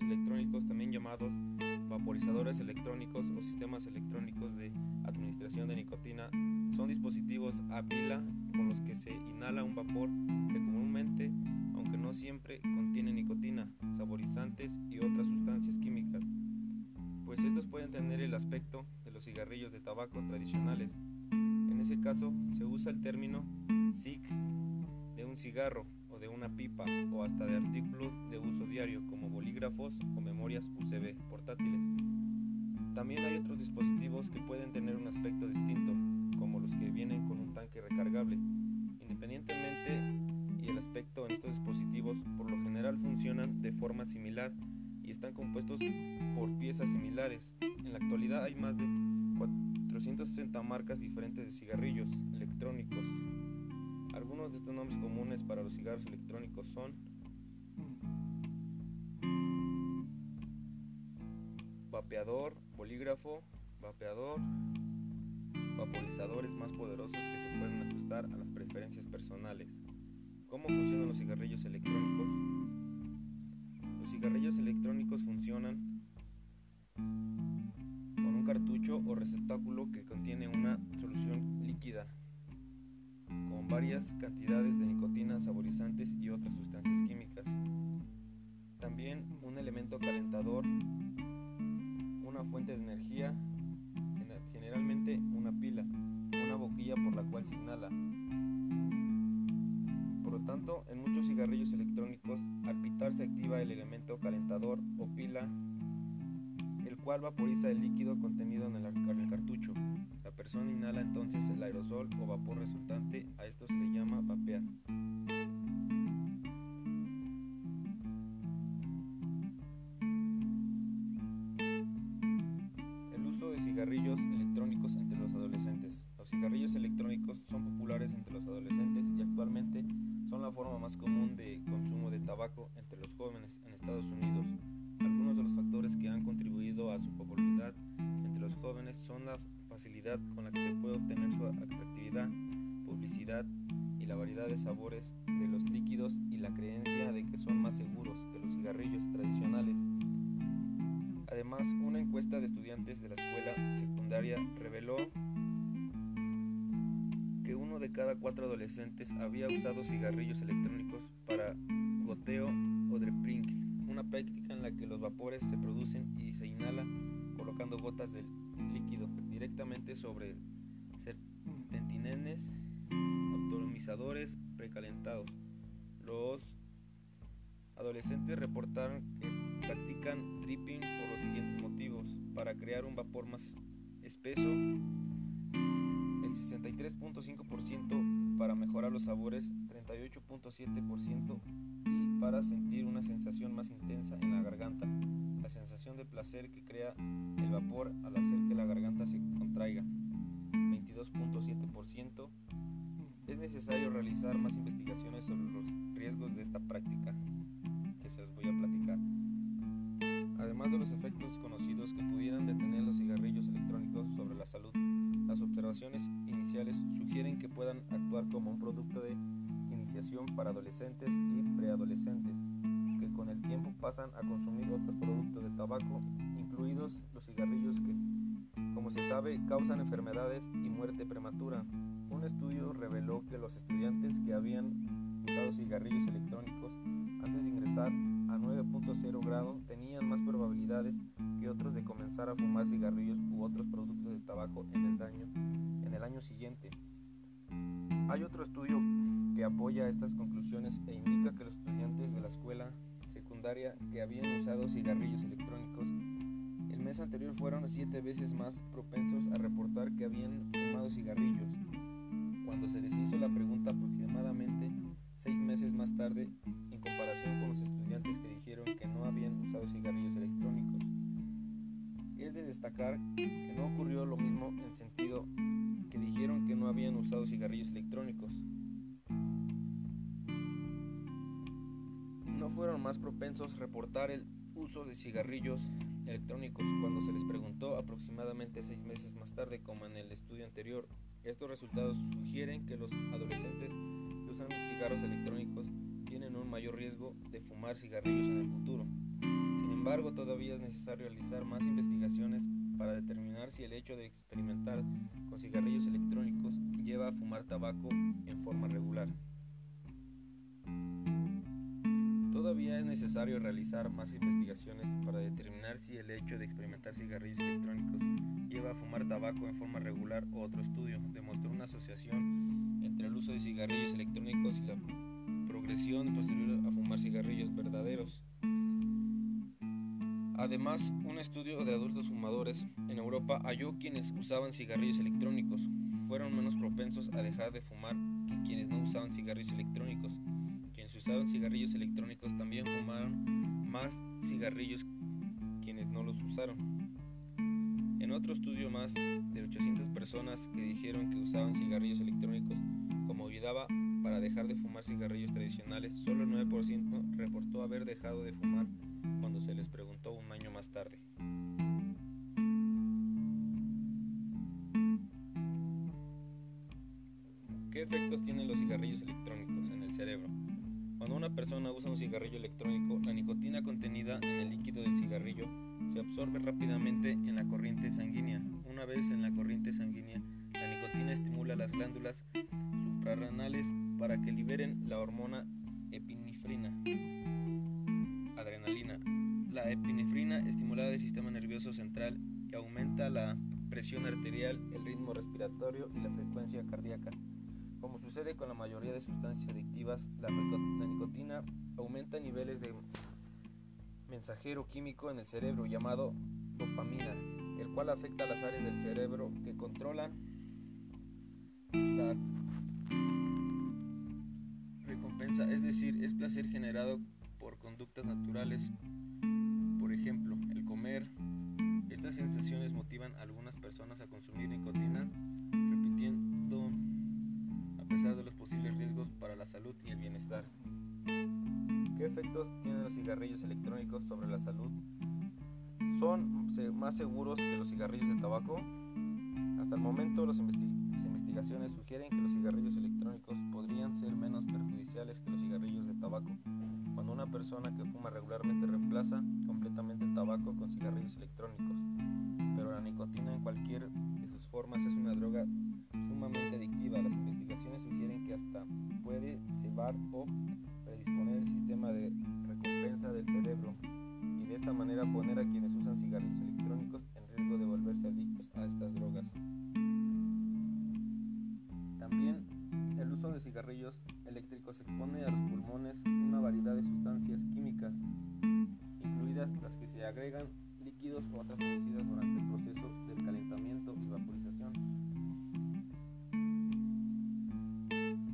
electrónicos, también llamados vaporizadores electrónicos o sistemas electrónicos de administración de nicotina, son dispositivos a pila con los que se inhala un vapor que comúnmente, aunque no siempre, contiene nicotina, saborizantes y otras sustancias químicas, pues estos pueden tener el aspecto de los cigarrillos de tabaco tradicionales. En ese caso se usa el término SIG de un cigarro o de una pipa o hasta de artículos de uso diario como bolígrafos o memorias USB portátiles. También hay otros dispositivos que pueden tener un aspecto distinto, como los que vienen con un tanque recargable. Independientemente y el aspecto en estos dispositivos por lo general funcionan de forma similar y están compuestos por piezas similares. En la actualidad hay más de 460 marcas diferentes de cigarrillos electrónicos algunos de estos nombres comunes para los cigarros electrónicos son vapeador, bolígrafo, vapeador, vaporizadores más poderosos que se pueden ajustar a las preferencias personales. ¿Cómo funcionan los cigarrillos electrónicos? Los cigarrillos electrónicos funcionan con un cartucho o receptáculo que contiene una solución líquida varias cantidades de nicotina, saborizantes y otras sustancias químicas. También un elemento calentador, una fuente de energía, generalmente una pila, una boquilla por la cual se inhala. Por lo tanto, en muchos cigarrillos electrónicos, al pitar se activa el elemento calentador o pila, el cual vaporiza el líquido contenido en el cartucho persona inhala entonces el aerosol o vapor resultante, a esto se le llama vapear. Populares entre los adolescentes y actualmente son la forma más común de consumo de tabaco entre los jóvenes en Estados Unidos. Algunos de los factores que han contribuido a su popularidad entre los jóvenes son la facilidad con la que se puede obtener su atractividad, publicidad y la variedad de sabores de los líquidos y la creencia de que son más seguros que los cigarrillos tradicionales. Además, una encuesta de estudiantes de la escuela secundaria reveló que uno de cada cuatro adolescentes había usado cigarrillos electrónicos para goteo o dripping, una práctica en la que los vapores se producen y se inhala colocando gotas del líquido directamente sobre serpentinenes automizadores precalentados. Los adolescentes reportaron que practican dripping por los siguientes motivos. Para crear un vapor más espeso, el 63.5% para mejorar los sabores, 38.7% y para sentir una sensación más intensa en la garganta sensación de placer que crea el vapor al hacer que la garganta se contraiga, 22.7%. Es necesario realizar más investigaciones sobre los riesgos de esta práctica, que se los voy a platicar. Además de los efectos conocidos que pudieran detener los cigarrillos electrónicos sobre la salud, las observaciones iniciales sugieren que puedan actuar como un producto de iniciación para adolescentes y preadolescentes con el tiempo pasan a consumir otros productos de tabaco, incluidos los cigarrillos que, como se sabe, causan enfermedades y muerte prematura. Un estudio reveló que los estudiantes que habían usado cigarrillos electrónicos antes de ingresar a 9.0 grado tenían más probabilidades que otros de comenzar a fumar cigarrillos u otros productos de tabaco en el, daño, en el año siguiente. Hay otro estudio que apoya estas conclusiones e indica que los estudiantes de la escuela que habían usado cigarrillos electrónicos el mes anterior fueron siete veces más propensos a reportar que habían fumado cigarrillos. Cuando se les hizo la pregunta aproximadamente seis meses más tarde, en comparación con los estudiantes que dijeron que no habían usado cigarrillos electrónicos. Es de destacar que no ocurrió lo mismo en sentido que dijeron que no habían usado cigarrillos electrónicos. fueron más propensos a reportar el uso de cigarrillos electrónicos cuando se les preguntó aproximadamente seis meses más tarde como en el estudio anterior. Estos resultados sugieren que los adolescentes usan cigarros electrónicos tienen un mayor riesgo de fumar cigarrillos en el futuro. Sin embargo, todavía es necesario realizar más investigaciones para determinar si el hecho de experimentar con cigarrillos electrónicos lleva a fumar tabaco en forma regular. Todavía es necesario realizar más investigaciones para determinar si el hecho de experimentar cigarrillos electrónicos lleva a fumar tabaco en forma regular o otro estudio demostró una asociación entre el uso de cigarrillos electrónicos y la progresión posterior a fumar cigarrillos verdaderos. Además, un estudio de adultos fumadores en Europa halló quienes usaban cigarrillos electrónicos fueron menos propensos a dejar de fumar que quienes no usaban cigarrillos electrónicos. Usaban cigarrillos electrónicos también fumaron más cigarrillos quienes no los usaron. En otro estudio más de 800 personas que dijeron que usaban cigarrillos electrónicos como ayudaba para dejar de fumar cigarrillos tradicionales, solo el 9% reportó haber dejado de fumar cuando se les preguntó un año más tarde. ¿Qué efectos tienen los cigarrillos electrónicos en el cerebro? Cuando una persona usa un cigarrillo electrónico, la nicotina contenida en el líquido del cigarrillo se absorbe rápidamente en la corriente sanguínea. Una vez en la corriente sanguínea, la nicotina estimula las glándulas suprarrenales para que liberen la hormona epinefrina adrenalina. La epinefrina estimula el sistema nervioso central y aumenta la presión arterial, el ritmo respiratorio y la frecuencia cardíaca. Como sucede con la mayoría de sustancias adictivas, la, nicotina aumenta niveles de mensajero químico en el cerebro llamado dopamina, el cual afecta a las áreas del cerebro que controlan la recompensa, es decir, es placer generado por conductas naturales, por ejemplo, el comer. Estas sensaciones motivan a algunas personas a consumir nicotina, salud y el bienestar. ¿Qué efectos tienen los cigarrillos electrónicos sobre la salud? ¿Son más seguros que los cigarrillos de tabaco? Hasta el momento las investigaciones sugieren que los cigarrillos electrónicos podrían ser menos perjudiciales que los cigarrillos de tabaco cuando una persona que fuma regularmente reemplaza completamente el tabaco con cigarrillos electrónicos. La nicotina en cualquier de sus formas es una droga sumamente adictiva. Las investigaciones sugieren que hasta puede cebar o predisponer el sistema de recompensa del cerebro y de esta manera poner a quienes usan cigarrillos electrónicos en riesgo de volverse adictos a estas drogas. También el uso de cigarrillos eléctricos expone a los pulmones una variedad de sustancias químicas, incluidas las que se agregan líquidos o otras producidas durante el proceso del calentamiento y vaporización.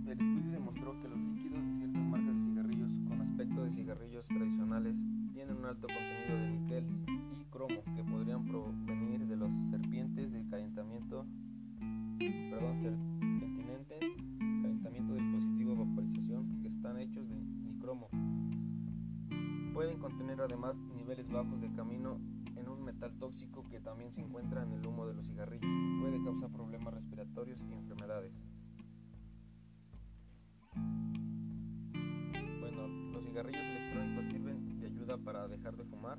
El estudio demostró que los líquidos de ciertas marcas de cigarrillos con aspecto de cigarrillos tradicionales tienen un alto contenido de se encuentra en el humo de los cigarrillos y puede causar problemas respiratorios y enfermedades. Bueno, los cigarrillos electrónicos sirven de ayuda para dejar de fumar.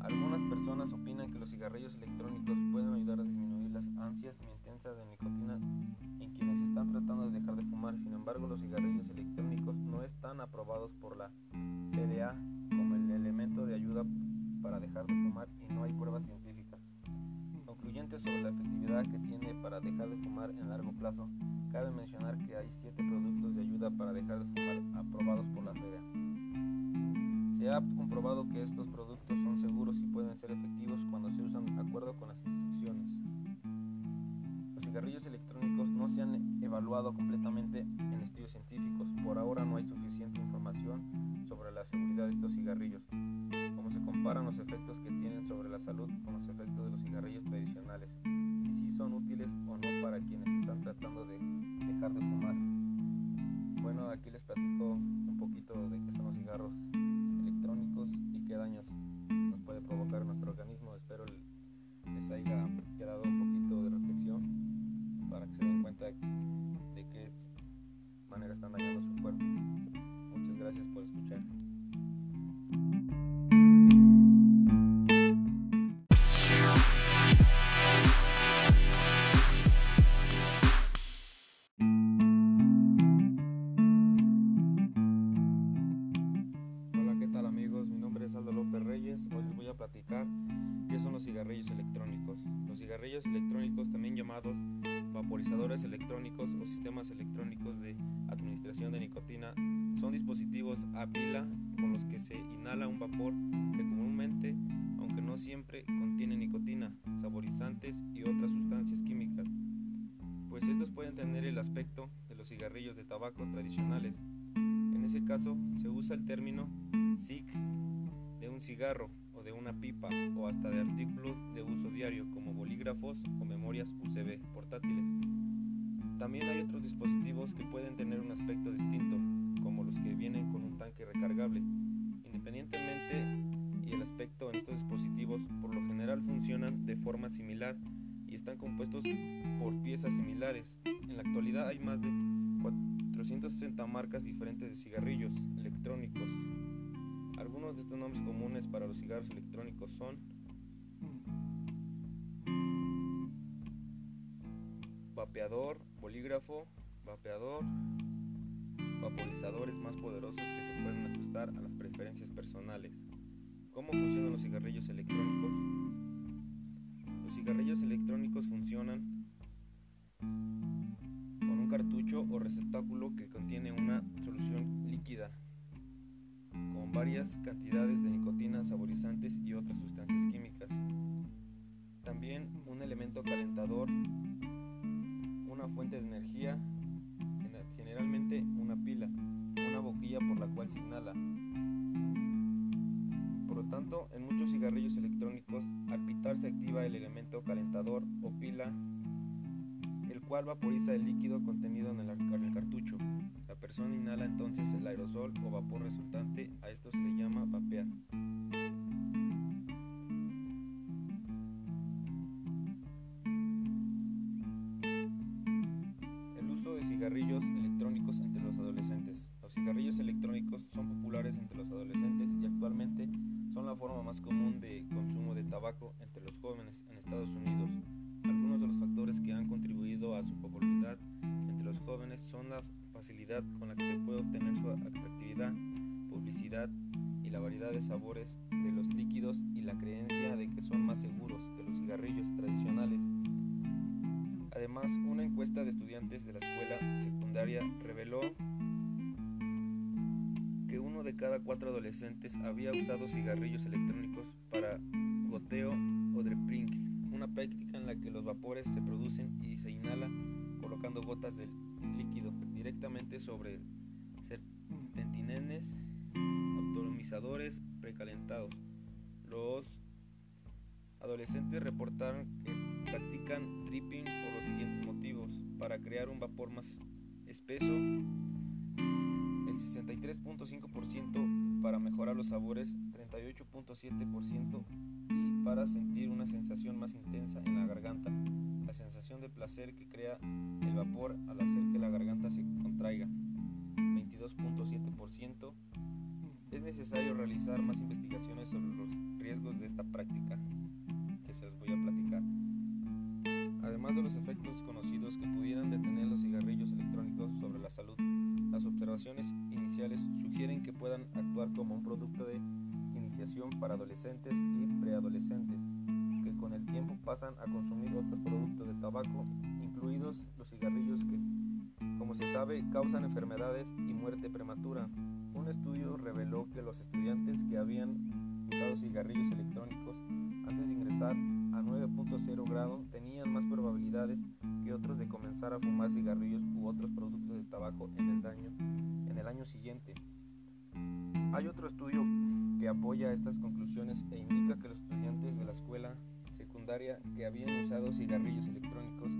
Algunas personas opinan que los cigarrillos electrónicos pueden ayudar a disminuir las ansias y intensas de nicotina en quienes están tratando de dejar de fumar. Sin embargo, los cigarrillos electrónicos no están aprobados por la FDA como el elemento de ayuda para dejar de fumar fumar en largo plazo. Cabe mencionar que hay siete productos de ayuda para dejar de fumar aprobados por la FDA. Se ha comprobado que estos productos son seguros y pueden ser efectivos cuando se usan de acuerdo con las instrucciones. Los cigarrillos electrónicos no se han evaluado completamente en estudios científicos. Por ahora no hay suficiente información sobre la seguridad de estos cigarrillos, cómo se comparan los efectos que tienen sobre la salud con los efectos vaporizadores electrónicos o sistemas electrónicos de administración de nicotina, son dispositivos a pila con los que se inhala un vapor que comúnmente, aunque no siempre, contiene nicotina, saborizantes y otras sustancias químicas, pues estos pueden tener el aspecto de los cigarrillos de tabaco tradicionales. En ese caso se usa el término SIG de un cigarro o de una pipa o hasta de artículos de uso diario como bolígrafos o memorias USB portátiles. También hay otros dispositivos que pueden tener un aspecto distinto, como los que vienen con un tanque recargable. Independientemente y el aspecto en estos dispositivos por lo general funcionan de forma similar y están compuestos por piezas similares. En la actualidad hay más de 460 marcas diferentes de cigarrillos electrónicos algunos de estos nombres comunes para los cigarros electrónicos son vapeador, bolígrafo, vapeador, vaporizadores más poderosos que se pueden ajustar a las preferencias personales. ¿Cómo funcionan los cigarrillos electrónicos? Los cigarrillos electrónicos funcionan con un cartucho o receptáculo que contiene una solución líquida varias cantidades de nicotina, saborizantes y otras sustancias químicas. También un elemento calentador, una fuente de energía, generalmente una pila, una boquilla por la cual se inhala. Por lo tanto, en muchos cigarrillos electrónicos, al pitar se activa el elemento calentador o pila, cual vaporiza el líquido contenido en el, en el cartucho. La persona inhala entonces el aerosol o vapor resultante, a esto se le llama vapear. El uso de cigarrillos electrónicos entre los adolescentes. Los cigarrillos electrónicos son populares entre los adolescentes y actualmente son la forma más común de consumo de tabaco entre los jóvenes en Estados Unidos. Contribuido a su popularidad entre los jóvenes son la facilidad con la que se puede obtener su atractividad, publicidad y la variedad de sabores de los líquidos y la creencia de que son más seguros que los cigarrillos tradicionales. Además, una encuesta de estudiantes de la escuela secundaria reveló que uno de cada cuatro adolescentes había usado cigarrillos electrónicos para goteo o dripring, una práctica en la que los vapores se producen y colocando gotas de líquido directamente sobre serpentinenes autonomizadores precalentados. Los adolescentes reportaron que practican dripping por los siguientes motivos. Para crear un vapor más espeso, el 63.5% para mejorar los sabores, 38.7% y para sentir una sensación más intensa en la garganta, la sensación de placer que crea el vapor al hacer que la garganta se contraiga, 22.7%. Es necesario realizar más investigaciones sobre los riesgos de esta práctica que se los voy a platicar. Además de los efectos conocidos que pudieran detener los cigarrillos electrónicos sobre la salud, las observaciones iniciales sugieren que puedan actuar como un producto de iniciación para adolescentes y preadolescentes, el tiempo pasan a consumir otros productos de tabaco, incluidos los cigarrillos que, como se sabe, causan enfermedades y muerte prematura. Un estudio reveló que los estudiantes que habían usado cigarrillos electrónicos antes de ingresar a 9.0 grado tenían más probabilidades que otros de comenzar a fumar cigarrillos u otros productos de tabaco en el, daño, en el año siguiente. Hay otro estudio que apoya estas conclusiones e indica que los estudiantes de la escuela que habían usado cigarrillos electrónicos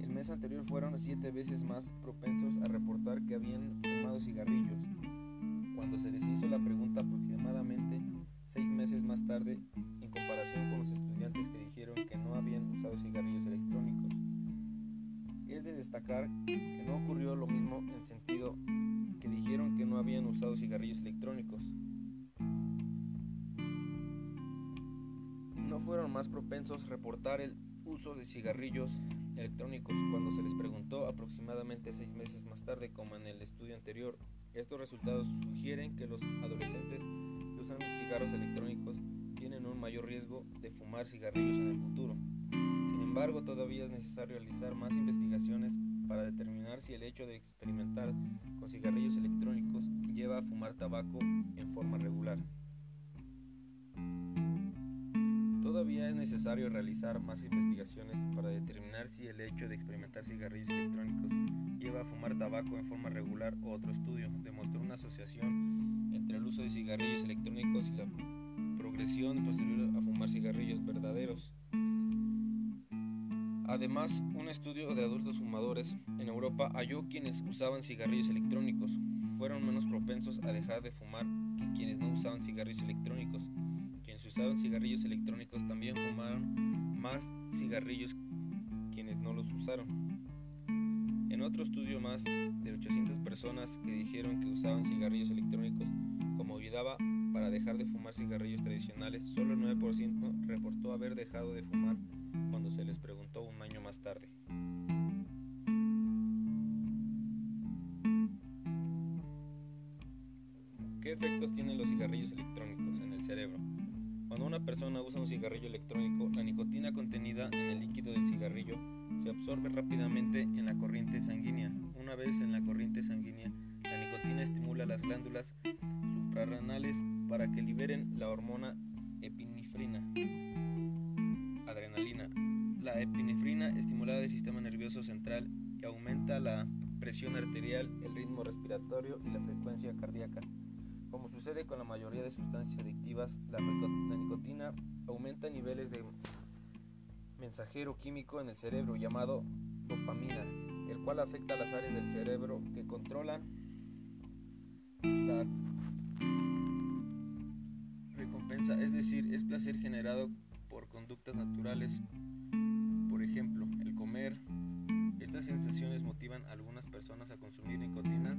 el mes anterior fueron siete veces más propensos a reportar que habían fumado cigarrillos. Cuando se les hizo la pregunta aproximadamente seis meses más tarde, en comparación con los estudiantes que dijeron que no habían usado cigarrillos electrónicos. Es de destacar que no ocurrió lo mismo en sentido que dijeron que no habían usado cigarrillos electrónicos. Fueron más propensos a reportar el uso de cigarrillos electrónicos cuando se les preguntó aproximadamente seis meses más tarde como en el estudio anterior. Estos resultados sugieren que los adolescentes que usan cigarros electrónicos tienen un mayor riesgo de fumar cigarrillos en el futuro. Sin embargo, todavía es necesario realizar más investigaciones para determinar si el hecho de experimentar con cigarrillos electrónicos lleva a fumar tabaco en forma regular. Todavía es necesario realizar más investigaciones para determinar si el hecho de experimentar cigarrillos electrónicos lleva a fumar tabaco en forma regular o otro estudio demostró una asociación entre el uso de cigarrillos electrónicos y la progresión posterior a fumar cigarrillos verdaderos. Además, un estudio de adultos fumadores en Europa halló quienes usaban cigarrillos electrónicos fueron menos propensos a dejar de fumar que quienes no usaban cigarrillos electrónicos. Usaban cigarrillos electrónicos también fumaron más cigarrillos quienes no los usaron. En otro estudio más de 800 personas que dijeron que usaban cigarrillos electrónicos como ayudaba para dejar de fumar cigarrillos tradicionales, solo el 9% reportó haber dejado de fumar cuando se les preguntó un año más tarde. ¿Qué efectos tienen los cigarrillos electrónicos en el cerebro? Cuando una persona usa un cigarrillo electrónico, la nicotina contenida en el líquido del cigarrillo se absorbe rápidamente en la corriente sanguínea. Una vez en la corriente sanguínea, la nicotina estimula las glándulas suprarrenales para que liberen la hormona epinefrina adrenalina. La epinefrina estimula el sistema nervioso central y aumenta la presión arterial, el ritmo respiratorio y la frecuencia cardíaca. Como sucede con la mayoría de sustancias adictivas, la, nicotina aumenta niveles de mensajero químico en el cerebro llamado dopamina, el cual afecta a las áreas del cerebro que controlan la recompensa, es decir, es placer generado por conductas naturales, por ejemplo, el comer. Estas sensaciones motivan a algunas personas a consumir nicotina,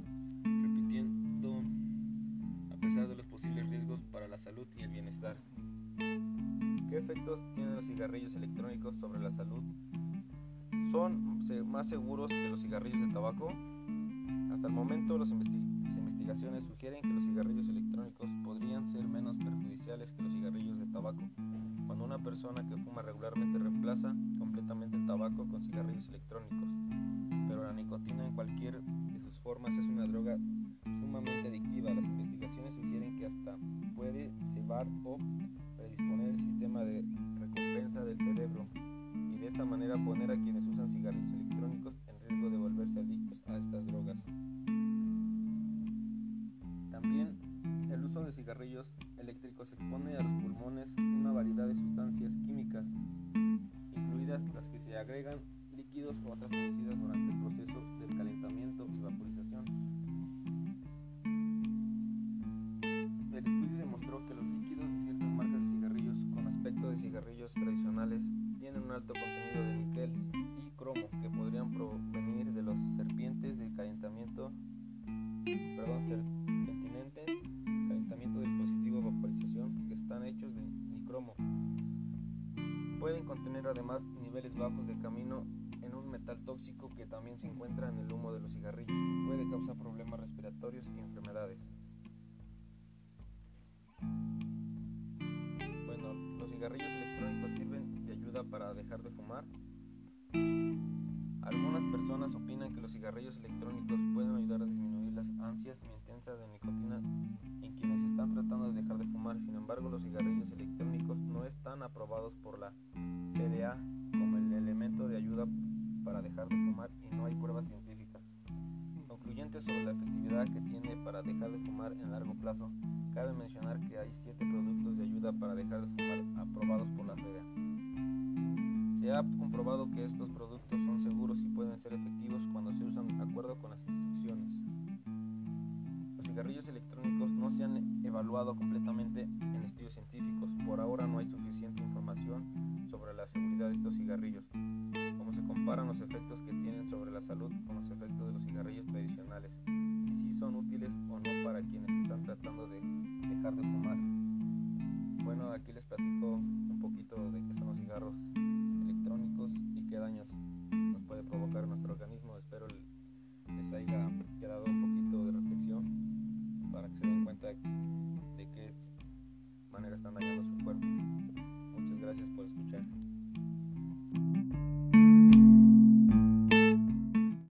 para la salud y el bienestar. ¿Qué efectos tienen los cigarrillos electrónicos sobre la salud? ¿Son más seguros que los cigarrillos de tabaco? Hasta el momento, las investigaciones sugieren que los cigarrillos electrónicos podrían ser menos perjudiciales que los cigarrillos de tabaco cuando una persona que fuma regularmente reemplaza completamente el tabaco con cigarrillos electrónicos. Pero la nicotina en cualquier sus formas es una droga sumamente adictiva. Las investigaciones sugieren que hasta puede cebar o predisponer el sistema de recompensa del cerebro y de esta manera poner a quienes usan cigarrillos electrónicos en riesgo de volverse adictos a estas drogas. También el uso de cigarrillos eléctricos expone a los pulmones una variedad de sustancias químicas, incluidas las que se agregan líquidos o otras producidas durante el proceso del calentamiento alto contenido de níquel y cromo que podrían provenir de los serpientes de calentamiento, perdón, serpentinentes calentamiento del dispositivo de vaporización que están hechos de nicromo. Pueden contener además niveles bajos de camino en un metal tóxico que también se encuentra en el humo de los cigarrillos y puede causar problemas respiratorios y enfermedades. Dejar de fumar. Algunas personas opinan que los cigarrillos electrónicos pueden ayudar a disminuir las ansias y intensa de nicotina en quienes están tratando de dejar de fumar. Sin embargo, los cigarrillos electrónicos no están aprobados por la PDA como el elemento de ayuda para dejar de fumar y no hay pruebas científicas concluyentes sobre la efectividad que tiene para dejar de fumar en largo plazo. Cabe mencionar que hay siete productos de ayuda para dejar de fumar aprobados por la PDA. Se ha comprobado que estos productos son seguros y pueden ser efectivos cuando se usan de acuerdo con las instrucciones. Los cigarrillos electrónicos no se han evaluado completamente en estudios científicos. Por ahora no hay suficiente información sobre la seguridad de estos cigarrillos, como se comparan los efectos que tienen sobre la salud con los efectos de los cigarrillos tradicionales y si son útiles o no para quienes están tratando de dejar de fumar. Bueno, aquí les platico un poquito de qué son los cigarros qué daños nos puede provocar nuestro organismo. Espero les haya quedado un poquito de reflexión para que se den cuenta de qué manera están dañando